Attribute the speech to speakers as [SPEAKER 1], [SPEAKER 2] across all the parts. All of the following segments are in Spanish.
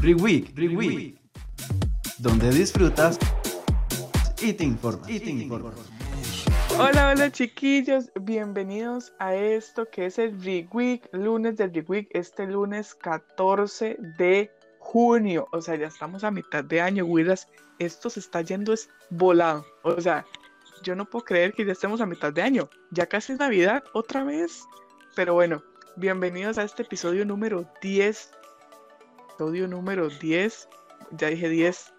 [SPEAKER 1] Reweek, Reweek, donde disfrutas y te informas. Y te informas.
[SPEAKER 2] Hola, hola chiquillos, bienvenidos a esto que es el Reweek, lunes del Reweek, este lunes 14 de junio, o sea, ya estamos a mitad de año, Willas, esto se está yendo es volado, o sea, yo no puedo creer que ya estemos a mitad de año, ya casi es Navidad otra vez, pero bueno, bienvenidos a este episodio número 10, episodio número 10, ya dije 10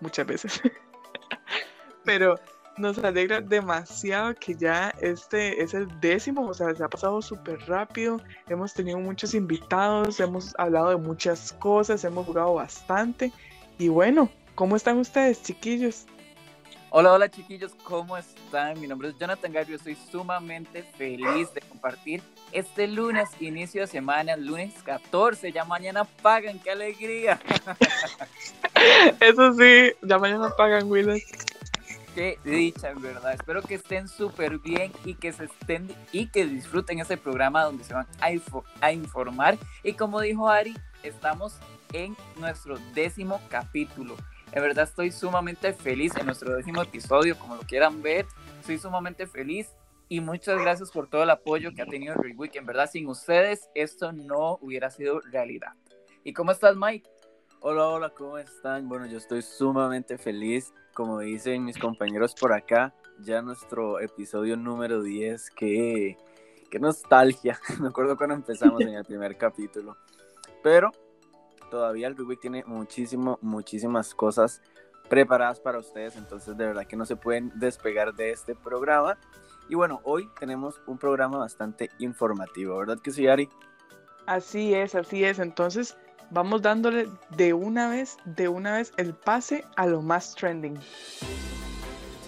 [SPEAKER 2] muchas veces, pero nos alegra demasiado que ya este es el décimo, o sea, se ha pasado súper rápido, hemos tenido muchos invitados, hemos hablado de muchas cosas, hemos jugado bastante y bueno, ¿cómo están ustedes, chiquillos?
[SPEAKER 3] Hola, hola chiquillos, ¿cómo están? Mi nombre es Jonathan Garrio, estoy sumamente feliz de compartir este lunes, inicio de semana, lunes 14, ya mañana pagan, qué alegría.
[SPEAKER 2] Eso sí, ya mañana pagan, Willis.
[SPEAKER 3] Qué dicha, en verdad. Espero que estén súper bien y que se estén y que disfruten este programa donde se van a, a informar. Y como dijo Ari, estamos en nuestro décimo capítulo. En verdad estoy sumamente feliz en nuestro décimo episodio, como lo quieran ver. Estoy sumamente feliz y muchas gracias por todo el apoyo que ha tenido el Week. En verdad, sin ustedes esto no hubiera sido realidad. ¿Y cómo estás, Mike?
[SPEAKER 4] Hola, hola, ¿cómo están? Bueno, yo estoy sumamente feliz como dicen mis compañeros por acá, ya nuestro episodio número 10, qué, qué nostalgia, me acuerdo cuando empezamos en el primer capítulo, pero todavía el Rubik tiene muchísimo, muchísimas cosas preparadas para ustedes, entonces de verdad que no se pueden despegar de este programa. Y bueno, hoy tenemos un programa bastante informativo, ¿verdad que sí, Ari?
[SPEAKER 2] Así es, así es. Entonces, vamos dándole de una vez, de una vez el pase a lo más trending.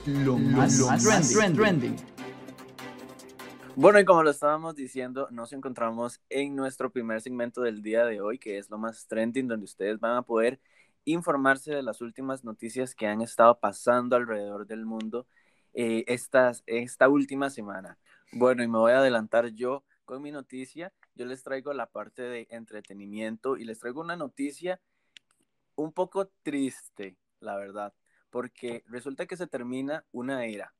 [SPEAKER 1] Lo más, trending.
[SPEAKER 4] Bueno, y como lo estábamos diciendo, nos encontramos en nuestro primer segmento del día de hoy, que es lo más trending, donde ustedes van a poder informarse de las últimas noticias que han estado pasando alrededor del mundo eh, esta última semana. Bueno, y me voy a adelantar yo con mi noticia yo les traigo la parte de entretenimiento y les traigo una noticia un poco triste, la verdad, porque resulta que se termina una era.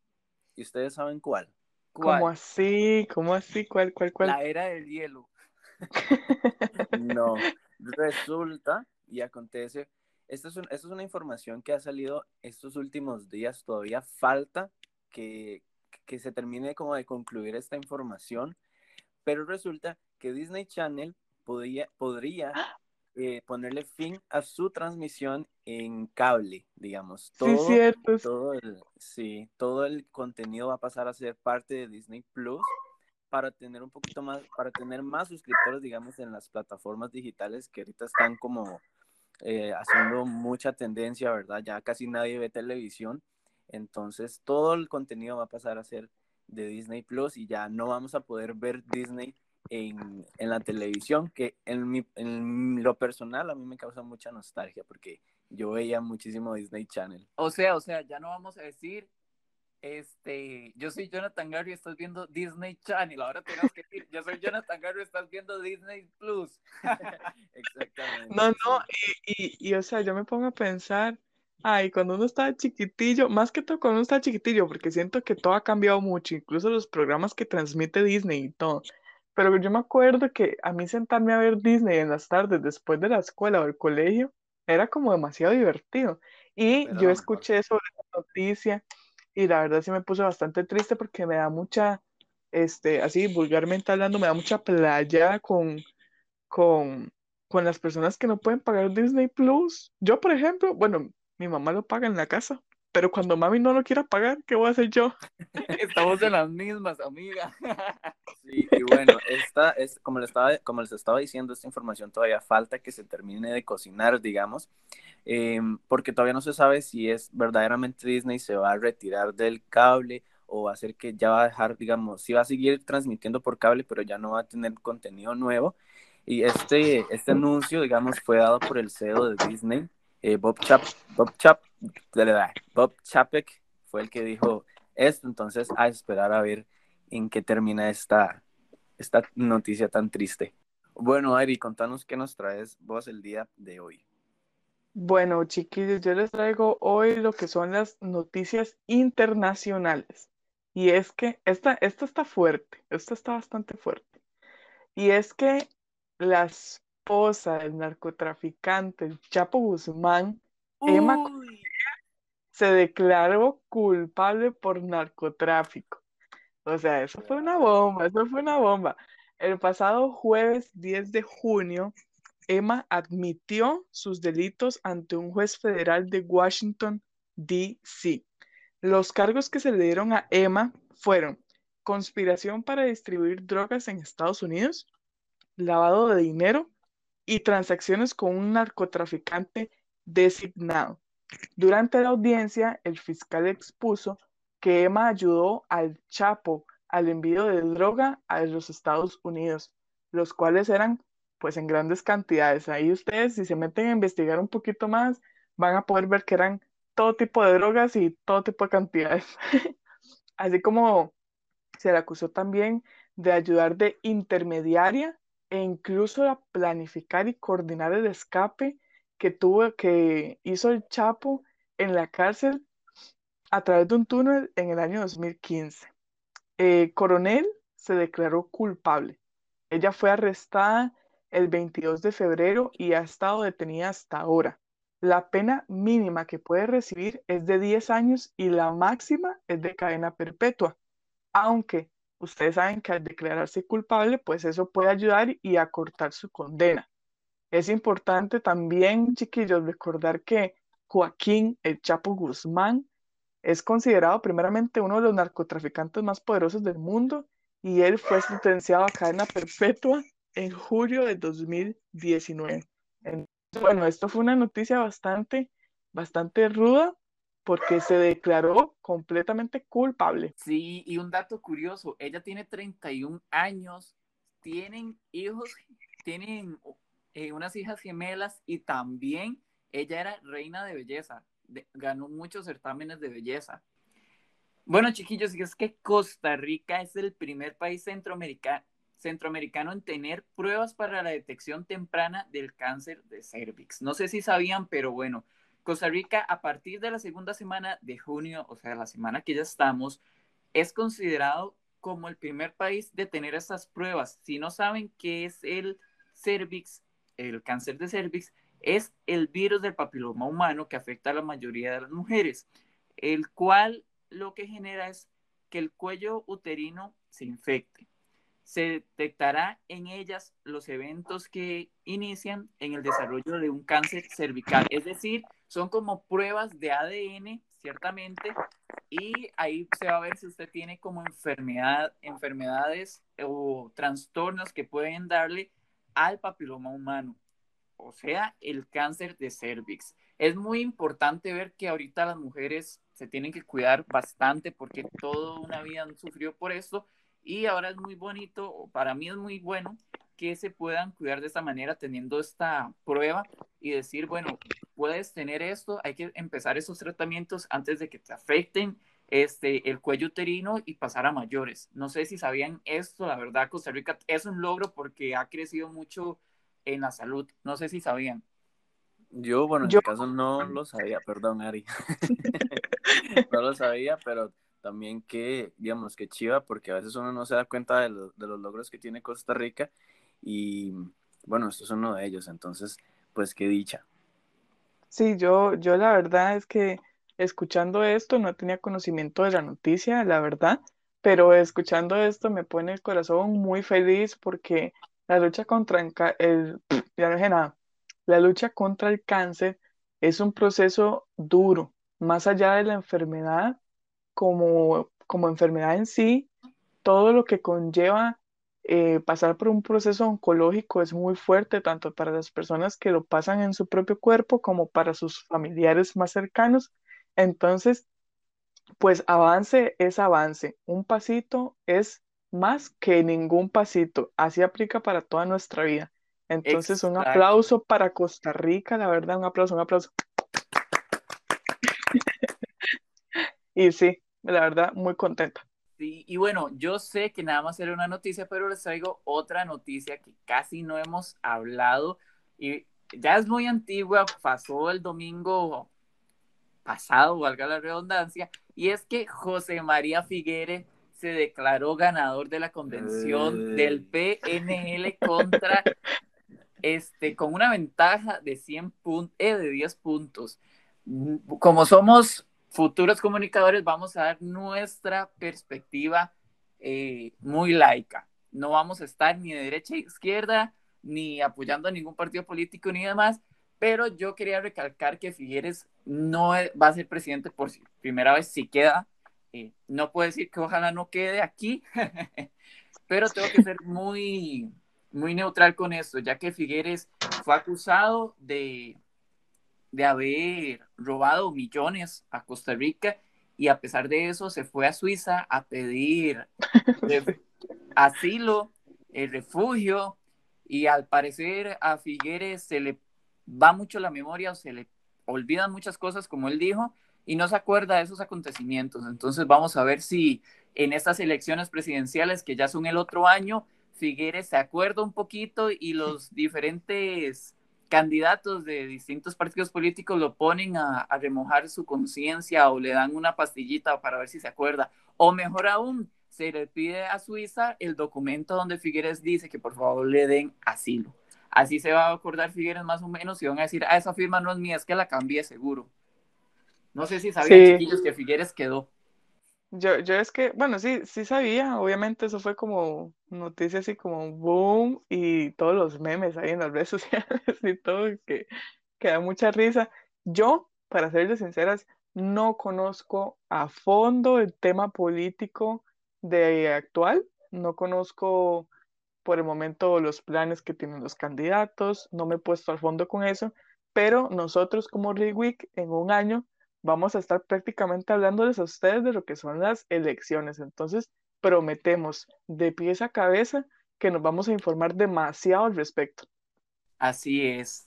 [SPEAKER 4] ¿Y ustedes saben cuál?
[SPEAKER 2] ¿Cómo así? ¿Cómo así? ¿Cuál, cuál, cuál?
[SPEAKER 3] La era del hielo.
[SPEAKER 4] no, resulta y acontece, esto es, esto es una información que ha salido estos últimos días, todavía falta que, que se termine como de concluir esta información, pero resulta que Disney Channel podría, podría eh, ponerle fin a su transmisión en cable, digamos.
[SPEAKER 2] Todo, sí, cierto.
[SPEAKER 4] Todo el, sí, todo el contenido va a pasar a ser parte de Disney Plus para tener un poquito más, para tener más suscriptores, digamos, en las plataformas digitales que ahorita están como eh, haciendo mucha tendencia, ¿verdad? Ya casi nadie ve televisión. Entonces, todo el contenido va a pasar a ser de Disney Plus y ya no vamos a poder ver Disney en, en la televisión, que en, mi, en lo personal a mí me causa mucha nostalgia porque yo veía muchísimo Disney Channel.
[SPEAKER 3] O sea, o sea, ya no vamos a decir, este, yo soy Jonathan Garry, estás viendo Disney Channel, ahora tenemos que decir, yo soy Jonathan Garry, estás viendo Disney Plus.
[SPEAKER 4] Exactamente.
[SPEAKER 2] No, no, y, y, y, o sea, yo me pongo a pensar, ay, cuando uno está chiquitillo, más que todo cuando uno está chiquitillo, porque siento que todo ha cambiado mucho, incluso los programas que transmite Disney y todo. Pero yo me acuerdo que a mí sentarme a ver Disney en las tardes después de la escuela o el colegio era como demasiado divertido. Y yo escuché sobre la noticia y la verdad sí me puse bastante triste porque me da mucha, este, así vulgarmente hablando, me da mucha playa con, con, con las personas que no pueden pagar Disney Plus. Yo, por ejemplo, bueno, mi mamá lo paga en la casa, pero cuando mami no lo quiera pagar, ¿qué voy a hacer yo?
[SPEAKER 3] Estamos en las mismas, amiga.
[SPEAKER 4] Sí, y bueno, esta es, como, les estaba, como les estaba diciendo, esta información todavía falta que se termine de cocinar, digamos, em, porque todavía no se sabe si es verdaderamente Disney se va a retirar del cable o va a ser que ya va a dejar, digamos, si va a seguir transmitiendo por cable, pero ya no va a tener contenido nuevo. Y este, este anuncio, digamos, fue dado por el CEO de Disney, eh, Bob Chap, Bob Chap, Bob Chapek fue el que dijo esto, entonces a esperar a ver en qué termina esta, esta noticia tan triste. Bueno, Ari, contanos qué nos traes vos el día de hoy.
[SPEAKER 2] Bueno, chiquillos, yo les traigo hoy lo que son las noticias internacionales. Y es que esta, esta está fuerte, esta está bastante fuerte. Y es que la esposa del narcotraficante el Chapo Guzmán, Emma
[SPEAKER 3] Uy,
[SPEAKER 2] se declaró culpable por narcotráfico. O sea, eso fue una bomba, eso fue una bomba. El pasado jueves 10 de junio, Emma admitió sus delitos ante un juez federal de Washington, D.C. Los cargos que se le dieron a Emma fueron conspiración para distribuir drogas en Estados Unidos, lavado de dinero y transacciones con un narcotraficante designado. Durante la audiencia, el fiscal expuso que Emma ayudó al Chapo al envío de droga a los Estados Unidos, los cuales eran pues en grandes cantidades. Ahí ustedes, si se meten a investigar un poquito más, van a poder ver que eran todo tipo de drogas y todo tipo de cantidades. Así como se le acusó también de ayudar de intermediaria e incluso a planificar y coordinar el escape que tuvo, que hizo el Chapo en la cárcel a través de un túnel en el año 2015. Eh, Coronel se declaró culpable. Ella fue arrestada el 22 de febrero y ha estado detenida hasta ahora. La pena mínima que puede recibir es de 10 años y la máxima es de cadena perpetua. Aunque ustedes saben que al declararse culpable, pues eso puede ayudar y acortar su condena. Es importante también, chiquillos, recordar que Joaquín El Chapo Guzmán es considerado primeramente uno de los narcotraficantes más poderosos del mundo y él fue sentenciado a cadena perpetua en julio de 2019. Entonces, bueno, esto fue una noticia bastante, bastante ruda porque se declaró completamente culpable.
[SPEAKER 3] sí, y un dato curioso, ella tiene 31 años, tienen hijos, tienen eh, unas hijas gemelas y también ella era reina de belleza, ganó muchos certámenes de belleza. Bueno, chiquillos, y es que Costa Rica es el primer país centroamerica- centroamericano en tener pruebas para la detección temprana del cáncer de cervix. No sé si sabían, pero bueno, Costa Rica a partir de la segunda semana de junio, o sea, la semana que ya estamos, es considerado como el primer país de tener estas pruebas. Si no saben qué es el cervix, el cáncer de cervix, es el virus del papiloma humano que afecta a la mayoría de las mujeres, el cual lo que genera es que el cuello uterino se infecte. Se detectará en ellas los eventos que inician en el desarrollo de un cáncer cervical. Es decir, son como pruebas de ADN, ciertamente, y ahí se va a ver si usted tiene como enfermedad, enfermedades o trastornos que pueden darle al papiloma humano, o sea, el cáncer de cervix. Es muy importante ver que ahorita las mujeres se tienen que cuidar bastante porque toda una vida han sufrido por esto y ahora es muy bonito, para mí es muy bueno que se puedan cuidar de esta manera teniendo esta prueba y decir, bueno, puedes tener esto, hay que empezar esos tratamientos antes de que te afecten este, el cuello uterino y pasar a mayores. No sé si sabían esto, la verdad, Costa Rica es un logro porque ha crecido mucho en la salud. No sé si sabían.
[SPEAKER 4] Yo, bueno, en
[SPEAKER 2] Yo-
[SPEAKER 4] mi caso no lo sabía, perdón, Ari. no lo sabía, pero también que, digamos, que chiva, porque a veces uno no se da cuenta de, lo- de los logros que tiene Costa Rica y, bueno, esto es uno de ellos, entonces, pues qué dicha.
[SPEAKER 2] Sí, yo, yo la verdad es que escuchando esto no tenía conocimiento de la noticia, la verdad, pero escuchando esto me pone el corazón muy feliz porque la lucha contra el, ya dije nada, la lucha contra el cáncer es un proceso duro, más allá de la enfermedad, como, como enfermedad en sí, todo lo que conlleva eh, pasar por un proceso oncológico es muy fuerte, tanto para las personas que lo pasan en su propio cuerpo como para sus familiares más cercanos. Entonces, pues avance es avance. Un pasito es más que ningún pasito. Así aplica para toda nuestra vida. Entonces, un aplauso para Costa Rica, la verdad, un aplauso, un aplauso. Y sí, la verdad, muy contenta.
[SPEAKER 3] Sí, y bueno, yo sé que nada más era una noticia, pero les traigo otra noticia que casi no hemos hablado y ya es muy antigua, pasó el domingo pasado, valga la redundancia, y es que José María Figueres se declaró ganador de la convención del PNL contra este con una ventaja de 100 puntos, eh, de 10 puntos. Como somos futuros comunicadores, vamos a dar nuestra perspectiva eh, muy laica. No vamos a estar ni de derecha a izquierda, ni apoyando a ningún partido político ni demás, pero yo quería recalcar que Figueres no va a ser presidente por primera vez si queda. Eh, no puedo decir que ojalá no quede aquí, pero tengo que ser muy, muy neutral con esto, ya que Figueres fue acusado de, de haber robado millones a Costa Rica y a pesar de eso se fue a Suiza a pedir asilo, el refugio y al parecer a Figueres se le va mucho la memoria o se le olvidan muchas cosas como él dijo y no se acuerda de esos acontecimientos. Entonces vamos a ver si en estas elecciones presidenciales que ya son el otro año, Figueres se acuerda un poquito y los diferentes candidatos de distintos partidos políticos lo ponen a, remojar su conciencia o le dan una pastillita para ver si se acuerda. O mejor aún, se le pide a Suiza el documento donde Figueres dice que por favor le den asilo. Así se va a acordar Figueres más o menos y van a decir, ah, esa firma no es mía, es que la cambié seguro. No sé si sabían, chiquillos, que Figueres quedó.
[SPEAKER 2] Yo, yo es que, bueno, sí, sí sabía, obviamente eso fue como noticia así como boom y todos los memes ahí en las redes sociales y todo, que, que da mucha risa. Yo, para serles sinceras, no conozco a fondo el tema político de actual, no conozco por el momento los planes que tienen los candidatos, no me he puesto al fondo con eso, pero nosotros como Week en un año vamos a estar prácticamente hablándoles a ustedes de lo que son las elecciones. Entonces, prometemos de pies a cabeza que nos vamos a informar demasiado al respecto.
[SPEAKER 3] Así es.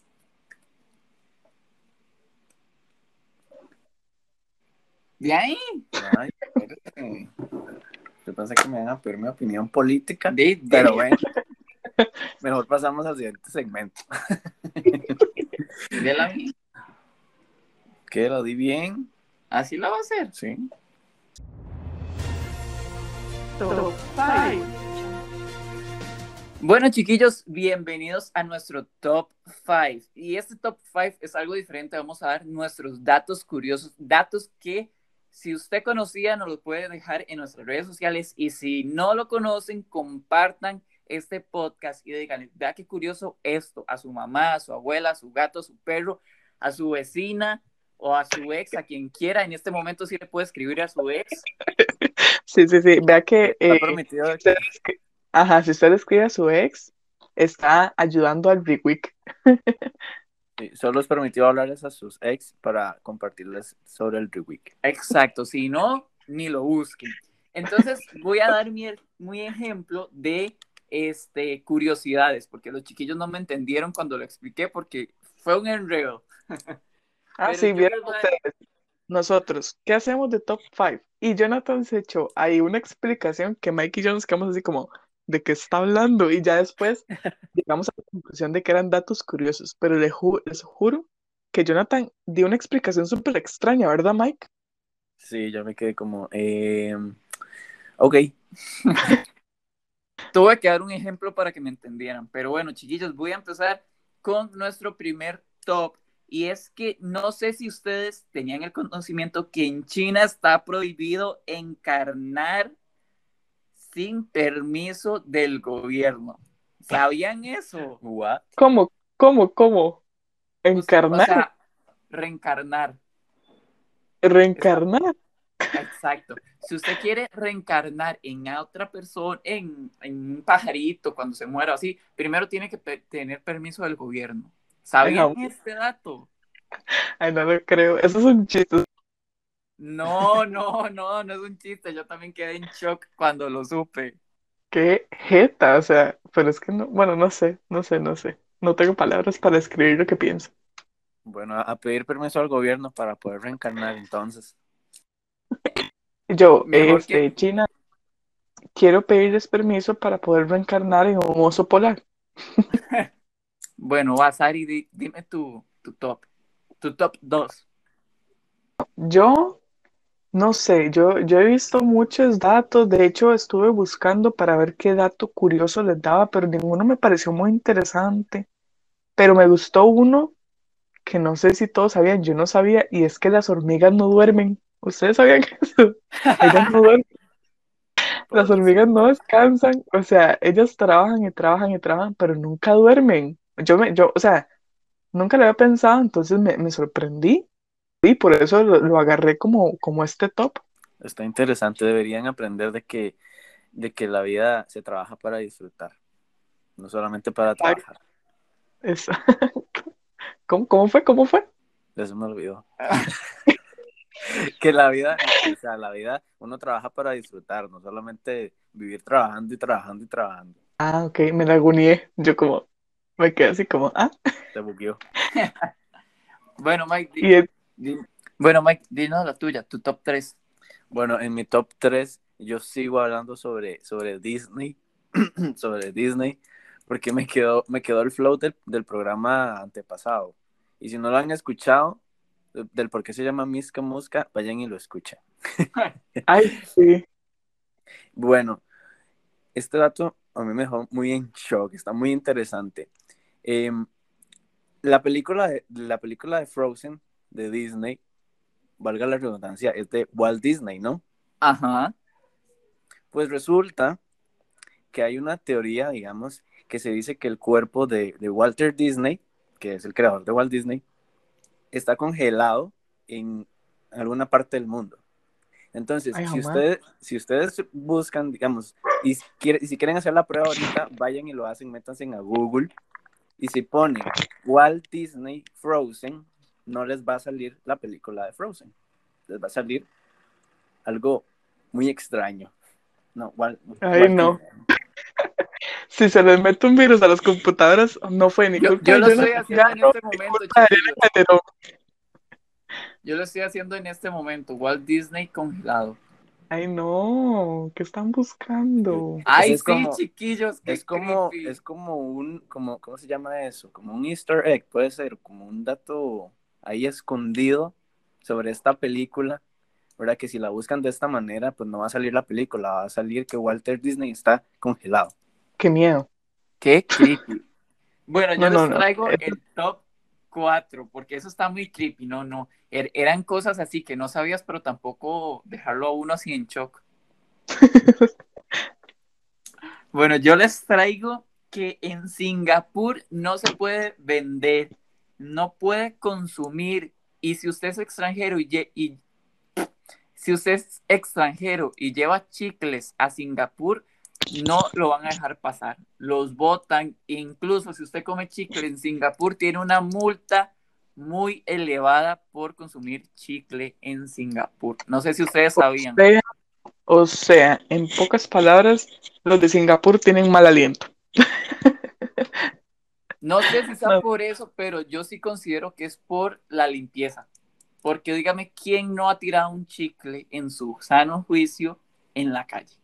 [SPEAKER 3] ¿De ahí?
[SPEAKER 4] Yo pensé que me van a pedir mi opinión política, pero bueno, mejor pasamos al siguiente segmento.
[SPEAKER 3] ¿De la
[SPEAKER 4] ¿Qué? ¿Lo di bien?
[SPEAKER 3] ¿Así lo va a hacer?
[SPEAKER 4] Sí.
[SPEAKER 2] Top
[SPEAKER 3] Bueno, chiquillos, bienvenidos a nuestro Top 5. Y este Top 5 es algo diferente. Vamos a dar nuestros datos curiosos, datos que si usted conocía, nos lo puede dejar en nuestras redes sociales. Y si no lo conocen, compartan este podcast y digan, vea qué curioso esto a su mamá, a su abuela, a su gato, a su perro, a su vecina, o a su ex, a quien quiera. En este momento sí le puede escribir a su ex.
[SPEAKER 2] Sí, sí, sí. Vea que. Eh, ajá, si usted escribe a su ex, está ayudando al Week.
[SPEAKER 4] Sí, solo es permitido hablarles a sus ex para compartirles sobre el Week.
[SPEAKER 3] Exacto, si no, ni lo busquen. Entonces, voy a dar mi, muy ejemplo de este, curiosidades, porque los chiquillos no me entendieron cuando lo expliqué, porque fue un enredo.
[SPEAKER 2] Ah, sí, vieron ustedes. Nosotros, ¿qué hacemos de top 5? Y Jonathan se echó ahí una explicación que Mike y yo nos quedamos así como, ¿de qué está hablando? Y ya después llegamos a la conclusión de que eran datos curiosos. Pero les, juro que Jonathan dio una explicación súper extraña, ¿verdad, Mike?
[SPEAKER 4] Sí, yo me quedé como, eh, ok.
[SPEAKER 3] Tuve que dar un ejemplo para que me entendieran. Pero bueno, chiquillos, voy a empezar con nuestro primer top y es que no sé si ustedes tenían el conocimiento que en China está prohibido encarnar sin permiso del gobierno. ¿Sabían eso?
[SPEAKER 2] ¿Cómo? ¿Cómo? ¿Cómo? ¿Encarnar?
[SPEAKER 3] reencarnar.
[SPEAKER 2] ¿Reencarnar?
[SPEAKER 3] Exacto. Si usted quiere reencarnar en otra persona, en, en un pajarito, cuando se muera así, primero tiene que tener permiso del gobierno. ¿Sabían este dato?
[SPEAKER 2] Ay, no lo creo. Eso es un chiste.
[SPEAKER 3] No, no, no, no es un chiste. Yo también quedé en shock cuando lo supe.
[SPEAKER 2] Qué jeta, o sea, pero es que no, bueno, no sé, no sé, no sé. No tengo palabras para describir lo que pienso.
[SPEAKER 4] Bueno, a pedir permiso al gobierno para poder reencarnar entonces.
[SPEAKER 2] Yo, este, China, quiero pedirles permiso para poder reencarnar en un oso polar.
[SPEAKER 3] Bueno, vas, Ari, di- dime tu, tu top. Tu top 2.
[SPEAKER 2] Yo no sé, yo, yo he visto muchos datos, de hecho estuve buscando para ver qué dato curioso les daba, pero ninguno me pareció muy interesante. Pero me gustó uno que no sé si todos sabían, yo no sabía, y es que las hormigas no duermen. ¿Ustedes sabían eso? Ellas no duermen, las hormigas no descansan, o sea, ellas trabajan y trabajan y trabajan, pero nunca duermen. Yo me, yo, o sea, nunca lo había pensado, entonces me, me sorprendí y por eso lo, lo agarré como, como este top.
[SPEAKER 4] Está interesante, deberían aprender de que, de que la vida se trabaja para disfrutar, no solamente para trabajar.
[SPEAKER 2] Es- ¿Cómo, cómo fue? ¿Cómo fue?
[SPEAKER 4] Eso me olvidó. que la vida, o sea, la vida, uno trabaja para disfrutar, no solamente vivir trabajando y trabajando y trabajando.
[SPEAKER 2] Ah, ok, me laguneé. Yo como, me quedé así como, ah,
[SPEAKER 4] Te bugueó.
[SPEAKER 3] Bueno, Mike, di- di- bueno, Mike, dinos la tuya, tu top 3.
[SPEAKER 4] Bueno, en mi top 3 yo sigo hablando sobre, sobre Disney, sobre Disney, porque me quedó, me quedó el flow del, del programa antepasado. Y si no lo han escuchado, de- del por qué se llama Miska Musca, vayan y lo escuchen.
[SPEAKER 2] ay, sí,
[SPEAKER 4] Bueno, este dato a mí me dejó muy en shock, está muy interesante. Em, la, película de, la película de Frozen de Disney, valga la redundancia, es de Walt Disney, ¿no?
[SPEAKER 3] Ajá.
[SPEAKER 4] Pues resulta que hay una teoría, digamos, que se dice que el cuerpo de, de Walter Disney, que es el creador de Walt Disney, está congelado en alguna parte del mundo. Entonces,
[SPEAKER 2] Ay,
[SPEAKER 4] si ustedes, si ustedes buscan, digamos, y si, quiere- y si quieren hacer la prueba ahorita, vayan y lo hacen, métanse a Google, y si ponen Walt Disney Frozen, no les va a salir la película de Frozen. Les va a salir algo muy extraño. No, Walt,
[SPEAKER 2] Ay,
[SPEAKER 4] Walt
[SPEAKER 2] no.
[SPEAKER 4] Disney.
[SPEAKER 2] Si se les mete un virus a las computadoras, no fue ni
[SPEAKER 3] Yo,
[SPEAKER 2] culpa
[SPEAKER 3] yo
[SPEAKER 2] de
[SPEAKER 3] lo estoy haciendo en este momento. Yo lo estoy haciendo en este momento. Walt Disney congelado.
[SPEAKER 2] Ay, no, ¿qué están buscando?
[SPEAKER 3] Ay,
[SPEAKER 4] es
[SPEAKER 3] sí,
[SPEAKER 4] como-
[SPEAKER 3] chiquillos. qué
[SPEAKER 4] Es como,
[SPEAKER 3] creepy.
[SPEAKER 4] es como un, como, ¿cómo se llama eso? Como un easter egg, puede ser, como un dato ahí escondido sobre esta película, ¿verdad? Que si la buscan de esta manera, pues no va a salir la película, va a salir que Walter Disney está congelado.
[SPEAKER 2] Qué miedo.
[SPEAKER 3] Qué creepy. Bueno, yo
[SPEAKER 2] No,
[SPEAKER 3] les
[SPEAKER 2] no.
[SPEAKER 3] traigo el top 4, porque eso está muy creepy. No, no. Er- eran cosas así que no sabías, pero tampoco dejarlo a uno así en shock. Bueno, yo les traigo que en Singapur no se puede vender, no puede consumir, y si usted es extranjero y si usted es extranjero y lleva chicles a Singapur, no lo van a dejar pasar. Los botan, incluso si usted come chicle en Singapur, tiene una multa muy elevada por consumir chicle en Singapur. No sé si ustedes sabían.
[SPEAKER 2] O sea, o sea, en pocas palabras, los de Singapur tienen mal aliento.
[SPEAKER 3] No sé si sea
[SPEAKER 2] No.
[SPEAKER 3] por eso, pero yo sí considero que es por la limpieza. Porque dígame, ¿quién no ha tirado un chicle en su sano juicio en la calle?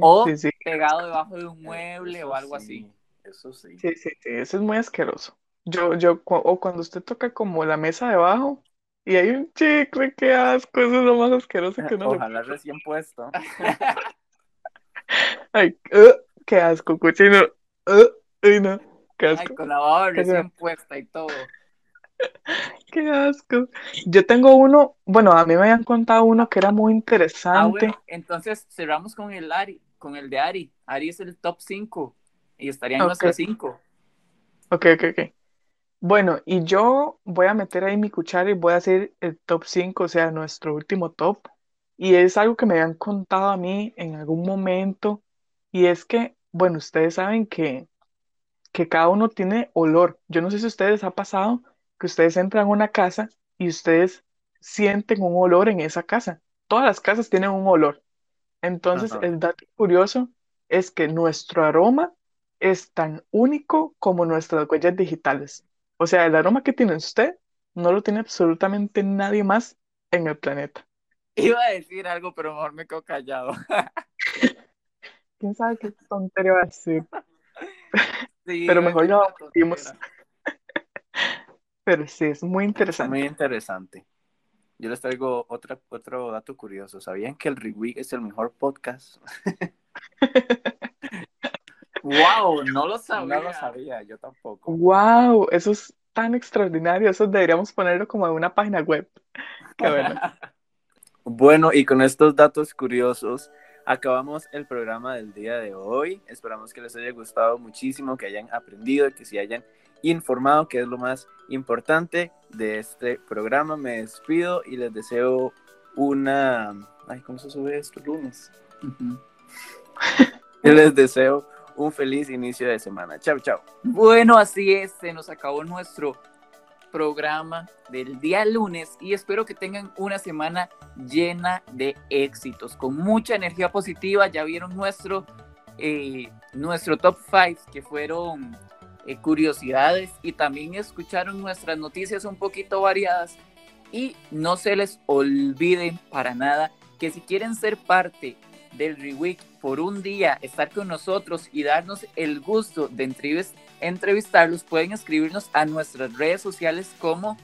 [SPEAKER 3] O
[SPEAKER 2] sí, sí,
[SPEAKER 3] pegado debajo de un mueble
[SPEAKER 4] Eso
[SPEAKER 3] o algo
[SPEAKER 4] sí,
[SPEAKER 3] así.
[SPEAKER 4] Eso sí.
[SPEAKER 2] sí, sí, sí, eso es muy asqueroso. Yo, yo, cu- o cuando usted toca como la mesa de abajo y hay un chicle, qué asco, eso es lo más asqueroso que uno le
[SPEAKER 4] Ojalá recién puesto.
[SPEAKER 2] Ay, uh, qué asco, cochino. Uh, ay, no, qué
[SPEAKER 3] Ay,
[SPEAKER 2] asco,
[SPEAKER 3] con la baba recién puesta y todo.
[SPEAKER 2] qué asco. Yo tengo uno, bueno, a mí me habían contado uno que era muy
[SPEAKER 3] Ah,
[SPEAKER 2] interesante.
[SPEAKER 3] bueno, entonces cerramos con el Ari, con el de Ari. Ari es el top 5 y estaría en
[SPEAKER 2] Ok.
[SPEAKER 3] nuestro 5.
[SPEAKER 2] Ok, ok, ok. Bueno, y yo voy a meter ahí mi cuchara y voy a hacer el top 5, o sea, nuestro último top. Y es algo que me habían contado a mí en algún momento. Y es que, bueno, ustedes saben que, que cada uno tiene olor. Yo no sé si a ustedes ha pasado que ustedes entran a una casa y ustedes sienten un olor en esa casa. Todas las casas tienen un olor. Entonces,
[SPEAKER 4] Ajá.
[SPEAKER 2] el dato curioso es que nuestro aroma es tan único como nuestras huellas digitales. O sea, el aroma que tiene usted no lo tiene absolutamente nadie más en el planeta.
[SPEAKER 3] Iba a decir algo, pero mejor me quedo callado.
[SPEAKER 2] quién sabe qué tontería va a decir.
[SPEAKER 3] Sí,
[SPEAKER 2] Pero mejor lo
[SPEAKER 3] tontera.
[SPEAKER 2] Pero sí, es muy interesante.
[SPEAKER 4] Muy interesante. Yo les traigo otra, otro dato curioso. ¿Sabían que el Reweek es el mejor podcast?
[SPEAKER 3] Wow, no lo sabía.
[SPEAKER 4] No lo sabía, yo tampoco.
[SPEAKER 2] Wow, eso es tan extraordinario. Eso deberíamos ponerlo como en una página web. Qué bueno.
[SPEAKER 4] Bueno, y con estos datos curiosos, acabamos el programa del día de hoy. Esperamos que les haya gustado muchísimo, que hayan aprendido, que se hayan informado, que es lo más importante de este programa. Me despido y les deseo una... Ay, ¿cómo se sube esto? Lunes. Les deseo un feliz inicio de semana. Chao, chao.
[SPEAKER 3] Bueno, así es, se nos acabó nuestro programa del día lunes y espero que tengan una semana llena de éxitos, con mucha energía positiva. Ya vieron nuestro, eh, nuestro top 5 que fueron eh, curiosidades y también escucharon nuestras noticias un poquito variadas. Y no se les olviden para nada que si quieren ser parte del Reweek por un día, estar con nosotros y darnos el gusto de entrevis- entrevistarlos, pueden escribirnos a nuestras redes sociales como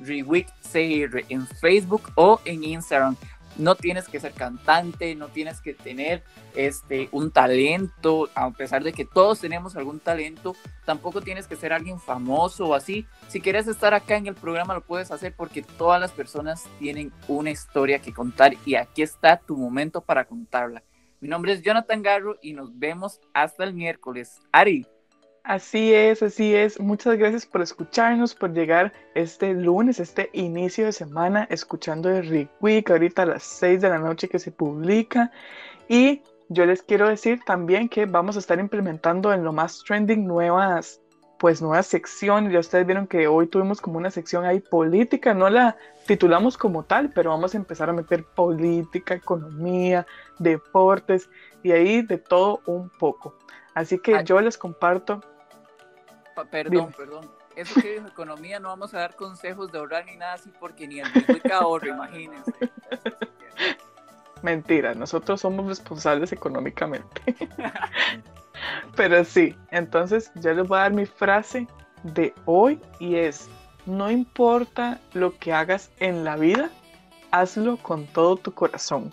[SPEAKER 3] Reweek CR en Facebook o en Instagram. No tienes que ser cantante, no tienes que tener este, un talento, a pesar de que todos tenemos algún talento, tampoco tienes que ser alguien famoso o así. Si quieres estar acá en el programa lo puedes hacer porque todas las personas tienen una historia que contar y aquí está tu momento para contarla. Mi nombre es Jonathan Garro y nos vemos hasta el miércoles. Ari,
[SPEAKER 2] Así es, así es. Muchas gracias por escucharnos, por llegar este lunes, este inicio de semana, escuchando el Rick Week, ahorita a las 6 de la noche que se publica. Y yo les quiero decir también que vamos a estar implementando en lo más trending nuevas, pues nuevas secciones. Ya ustedes vieron que hoy tuvimos como una sección ahí política, no la titulamos como tal, pero vamos a empezar a meter política, economía, deportes y ahí de todo un poco. Así que
[SPEAKER 3] Ay.
[SPEAKER 2] yo les comparto
[SPEAKER 3] pa- perdón,
[SPEAKER 2] Dime.
[SPEAKER 3] perdón. Eso que dijo economía, no vamos a dar consejos de ahorrar ni nada así porque ni el Bitcoin ahorro, imagínense.
[SPEAKER 2] Mentira, nosotros somos responsables económicamente. Pero sí, entonces yo les voy a dar mi frase de hoy y es, no importa lo que hagas en la vida, hazlo con todo tu corazón.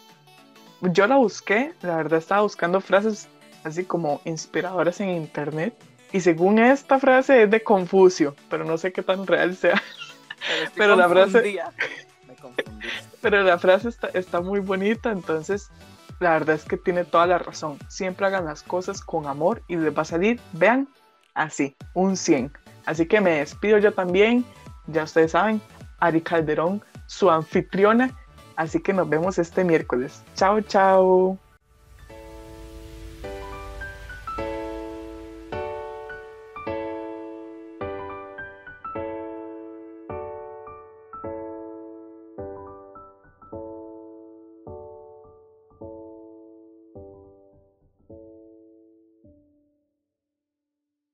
[SPEAKER 2] Yo la busqué, la verdad estaba buscando frases así como inspiradoras en internet y según esta frase es de Confucio, pero no sé qué tan real sea. Pero la frase-.
[SPEAKER 4] Me.
[SPEAKER 2] Pero la frase está, está muy bonita, entonces la verdad es que tiene toda la razón. Siempre hagan las cosas con amor y les va a salir, vean, así, un 100. Así que me despido yo también, ya ustedes saben, Ari Calderón, su anfitriona. Así que nos vemos este miércoles. Chao, chao.